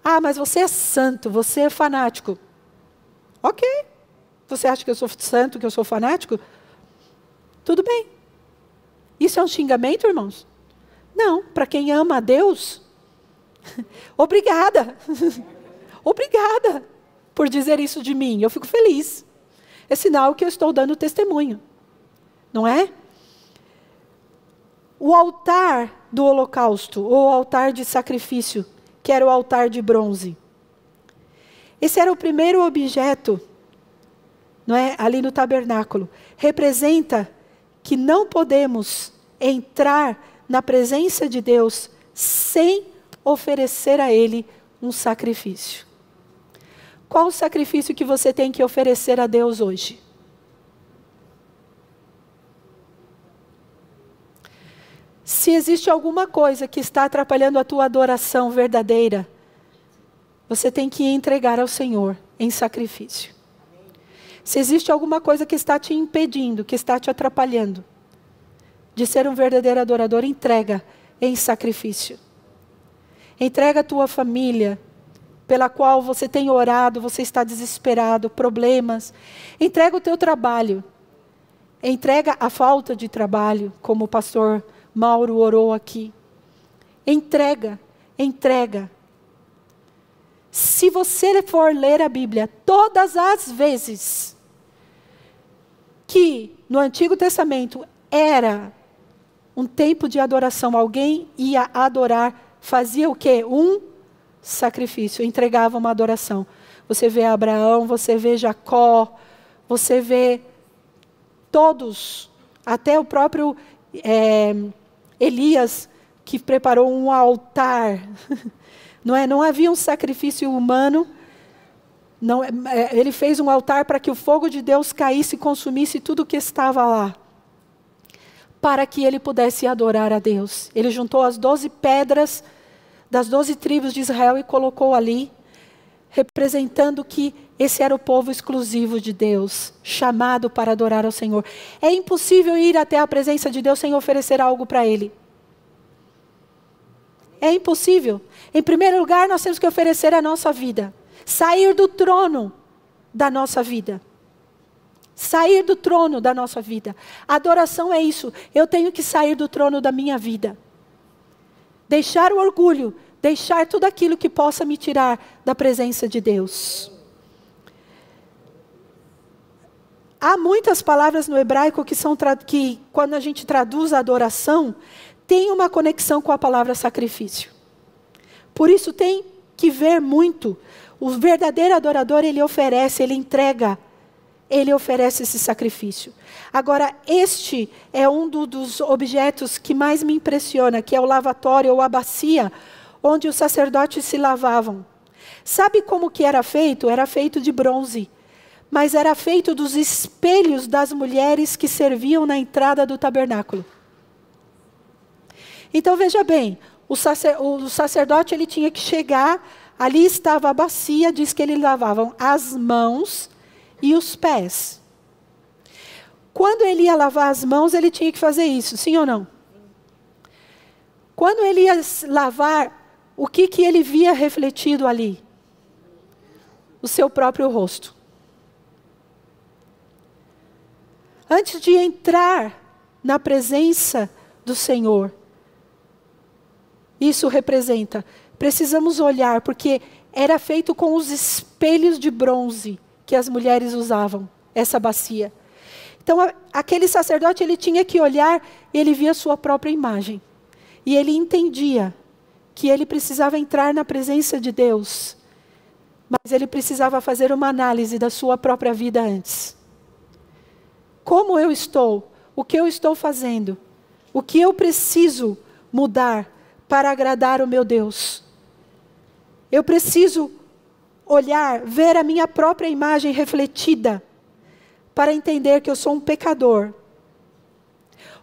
Ah, mas você é santo, você é fanático. Ok. Você acha que eu sou santo, que eu sou fanático? Tudo bem. Isso é um xingamento, irmãos? Não, para quem ama a Deus, obrigada. obrigada por dizer isso de mim. Eu fico feliz. É sinal que eu estou dando testemunho. Não é? O altar do holocausto, ou altar de sacrifício, que era o altar de bronze. Esse era o primeiro objeto não é? ali no tabernáculo, representa que não podemos entrar na presença de Deus sem oferecer a Ele um sacrifício. Qual o sacrifício que você tem que oferecer a Deus hoje? Se existe alguma coisa que está atrapalhando a tua adoração verdadeira, você tem que entregar ao Senhor em sacrifício. Se existe alguma coisa que está te impedindo, que está te atrapalhando de ser um verdadeiro adorador, entrega em sacrifício. Entrega a tua família, pela qual você tem orado, você está desesperado, problemas. Entrega o teu trabalho. Entrega a falta de trabalho, como o pastor Mauro orou aqui. Entrega, entrega. Se você for ler a Bíblia, todas as vezes que no Antigo Testamento era um tempo de adoração, alguém ia adorar, fazia o quê? Um sacrifício, entregava uma adoração. Você vê Abraão, você vê Jacó, você vê todos, até o próprio é, Elias, que preparou um altar. Não, é? não havia um sacrifício humano. Não, é, é, ele fez um altar para que o fogo de Deus caísse e consumisse tudo o que estava lá. Para que ele pudesse adorar a Deus. Ele juntou as doze pedras das doze tribos de Israel e colocou ali, representando que esse era o povo exclusivo de Deus, chamado para adorar ao Senhor. É impossível ir até a presença de Deus sem oferecer algo para Ele. É impossível. Em primeiro lugar, nós temos que oferecer a nossa vida, sair do trono da nossa vida. Sair do trono da nossa vida. Adoração é isso. Eu tenho que sair do trono da minha vida. Deixar o orgulho, deixar tudo aquilo que possa me tirar da presença de Deus. Há muitas palavras no hebraico que são que quando a gente traduz a adoração, tem uma conexão com a palavra sacrifício. Por isso tem que ver muito. O verdadeiro adorador, ele oferece, ele entrega, ele oferece esse sacrifício. Agora, este é um do, dos objetos que mais me impressiona, que é o lavatório ou a bacia, onde os sacerdotes se lavavam. Sabe como que era feito? Era feito de bronze mas era feito dos espelhos das mulheres que serviam na entrada do tabernáculo. Então veja bem, o, sacer, o sacerdote ele tinha que chegar, ali estava a bacia, diz que eles lavavam as mãos e os pés. Quando ele ia lavar as mãos, ele tinha que fazer isso, sim ou não? Quando ele ia lavar, o que, que ele via refletido ali? O seu próprio rosto. antes de entrar na presença do Senhor. Isso representa, precisamos olhar, porque era feito com os espelhos de bronze que as mulheres usavam, essa bacia. Então, aquele sacerdote, ele tinha que olhar, ele via sua própria imagem. E ele entendia que ele precisava entrar na presença de Deus, mas ele precisava fazer uma análise da sua própria vida antes como eu estou, o que eu estou fazendo, o que eu preciso mudar para agradar o meu Deus. Eu preciso olhar, ver a minha própria imagem refletida, para entender que eu sou um pecador.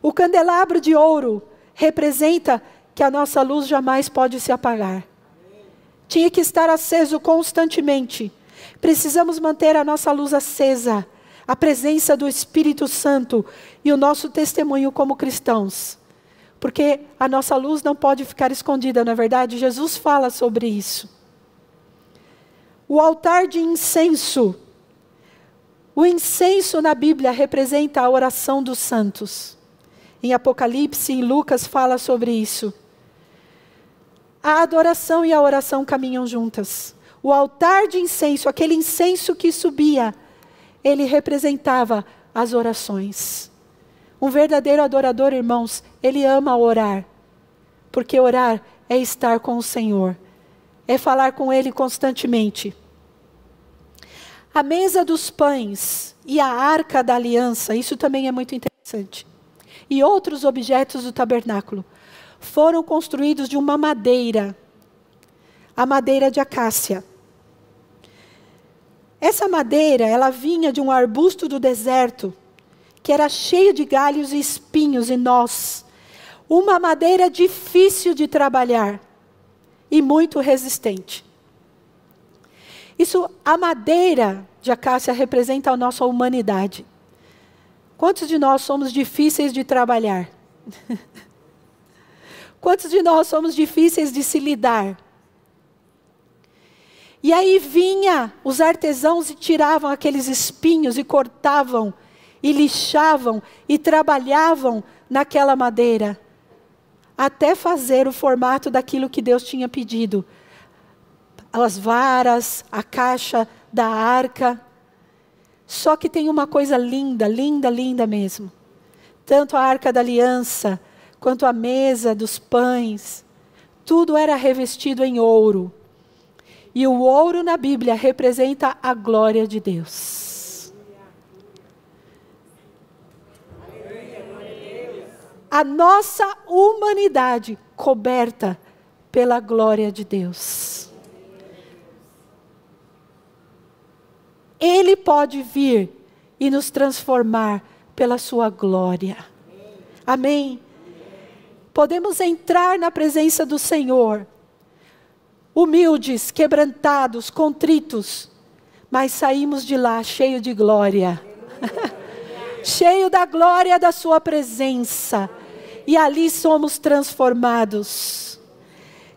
O candelabro de ouro representa que a nossa luz jamais pode se apagar. Tinha que estar aceso constantemente. Precisamos manter a nossa luz acesa a presença do Espírito Santo e o nosso testemunho como cristãos. Porque a nossa luz não pode ficar escondida, na é verdade, Jesus fala sobre isso. O altar de incenso. O incenso na Bíblia representa a oração dos santos. Em Apocalipse, em Lucas, fala sobre isso. A adoração e a oração caminham juntas. O altar de incenso, aquele incenso que subia, ele representava as orações. Um verdadeiro adorador, irmãos, ele ama orar. Porque orar é estar com o Senhor, é falar com Ele constantemente. A mesa dos pães e a arca da aliança, isso também é muito interessante. E outros objetos do tabernáculo foram construídos de uma madeira, a madeira de acácia. Essa madeira, ela vinha de um arbusto do deserto, que era cheio de galhos e espinhos e nós. Uma madeira difícil de trabalhar e muito resistente. Isso, a madeira de acácia representa a nossa humanidade. Quantos de nós somos difíceis de trabalhar? Quantos de nós somos difíceis de se lidar? E aí vinha os artesãos e tiravam aqueles espinhos e cortavam e lixavam e trabalhavam naquela madeira até fazer o formato daquilo que Deus tinha pedido. As varas, a caixa da arca. Só que tem uma coisa linda, linda, linda mesmo. Tanto a arca da aliança, quanto a mesa dos pães, tudo era revestido em ouro. E o ouro na Bíblia representa a glória de Deus. A nossa humanidade coberta pela glória de Deus. Ele pode vir e nos transformar pela sua glória. Amém. Podemos entrar na presença do Senhor humildes, quebrantados, contritos, mas saímos de lá cheio de glória. cheio da glória da sua presença. E ali somos transformados.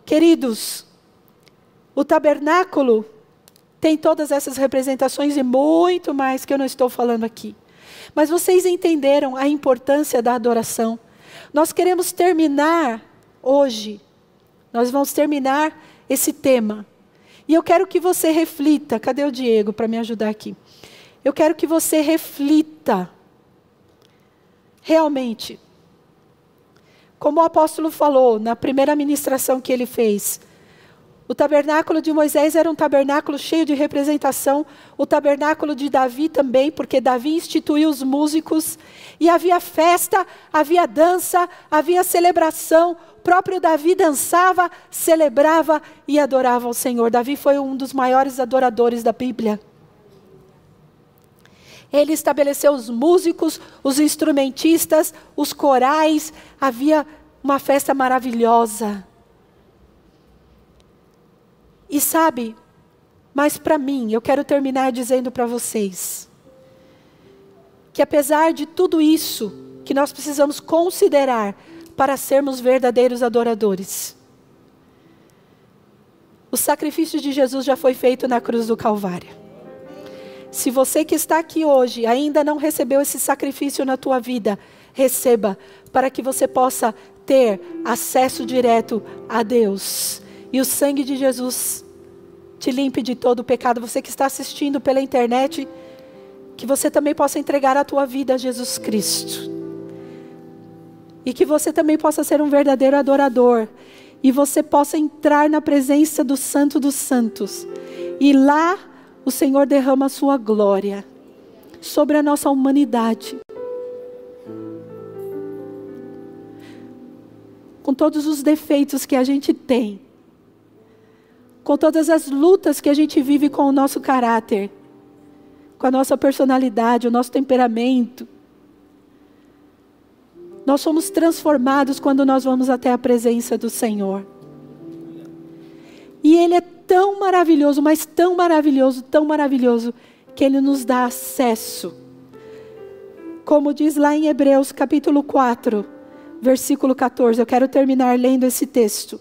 Queridos, o tabernáculo tem todas essas representações e muito mais que eu não estou falando aqui. Mas vocês entenderam a importância da adoração. Nós queremos terminar hoje, nós vamos terminar esse tema. E eu quero que você reflita. Cadê o Diego para me ajudar aqui? Eu quero que você reflita. Realmente. Como o apóstolo falou na primeira ministração que ele fez, o tabernáculo de Moisés era um tabernáculo cheio de representação, o tabernáculo de Davi também, porque Davi instituiu os músicos, e havia festa, havia dança, havia celebração, próprio Davi dançava, celebrava e adorava o Senhor. Davi foi um dos maiores adoradores da Bíblia. Ele estabeleceu os músicos, os instrumentistas, os corais, havia uma festa maravilhosa. E sabe, mas para mim, eu quero terminar dizendo para vocês que apesar de tudo isso que nós precisamos considerar para sermos verdadeiros adoradores. O sacrifício de Jesus já foi feito na cruz do Calvário. Se você que está aqui hoje ainda não recebeu esse sacrifício na tua vida, receba, para que você possa ter acesso direto a Deus. E o sangue de Jesus te limpe de todo o pecado. Você que está assistindo pela internet, que você também possa entregar a tua vida a Jesus Cristo. E que você também possa ser um verdadeiro adorador. E você possa entrar na presença do Santo dos Santos. E lá o Senhor derrama a sua glória sobre a nossa humanidade. Com todos os defeitos que a gente tem. Com todas as lutas que a gente vive com o nosso caráter. Com a nossa personalidade, o nosso temperamento nós somos transformados quando nós vamos até a presença do Senhor. E Ele é tão maravilhoso, mas tão maravilhoso, tão maravilhoso, que Ele nos dá acesso. Como diz lá em Hebreus capítulo 4, versículo 14. Eu quero terminar lendo esse texto.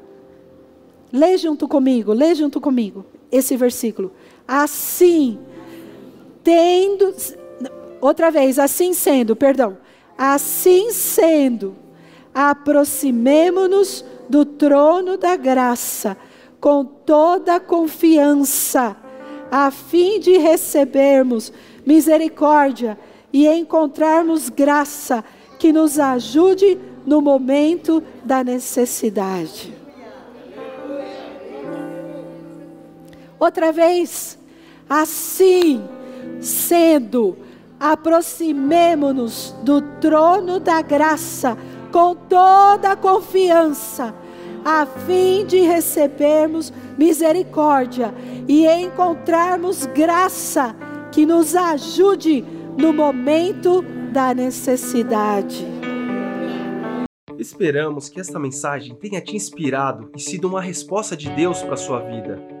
Lê junto comigo, lê junto comigo esse versículo. Assim, tendo, Outra vez, assim sendo, perdão. Assim sendo, aproximemo-nos do trono da graça com toda confiança, a fim de recebermos misericórdia e encontrarmos graça que nos ajude no momento da necessidade. Outra vez, assim sendo, aproximemo-nos do trono da graça com toda a confiança, a fim de recebermos misericórdia e encontrarmos graça que nos ajude no momento da necessidade. Esperamos que esta mensagem tenha te inspirado e sido uma resposta de Deus para a sua vida.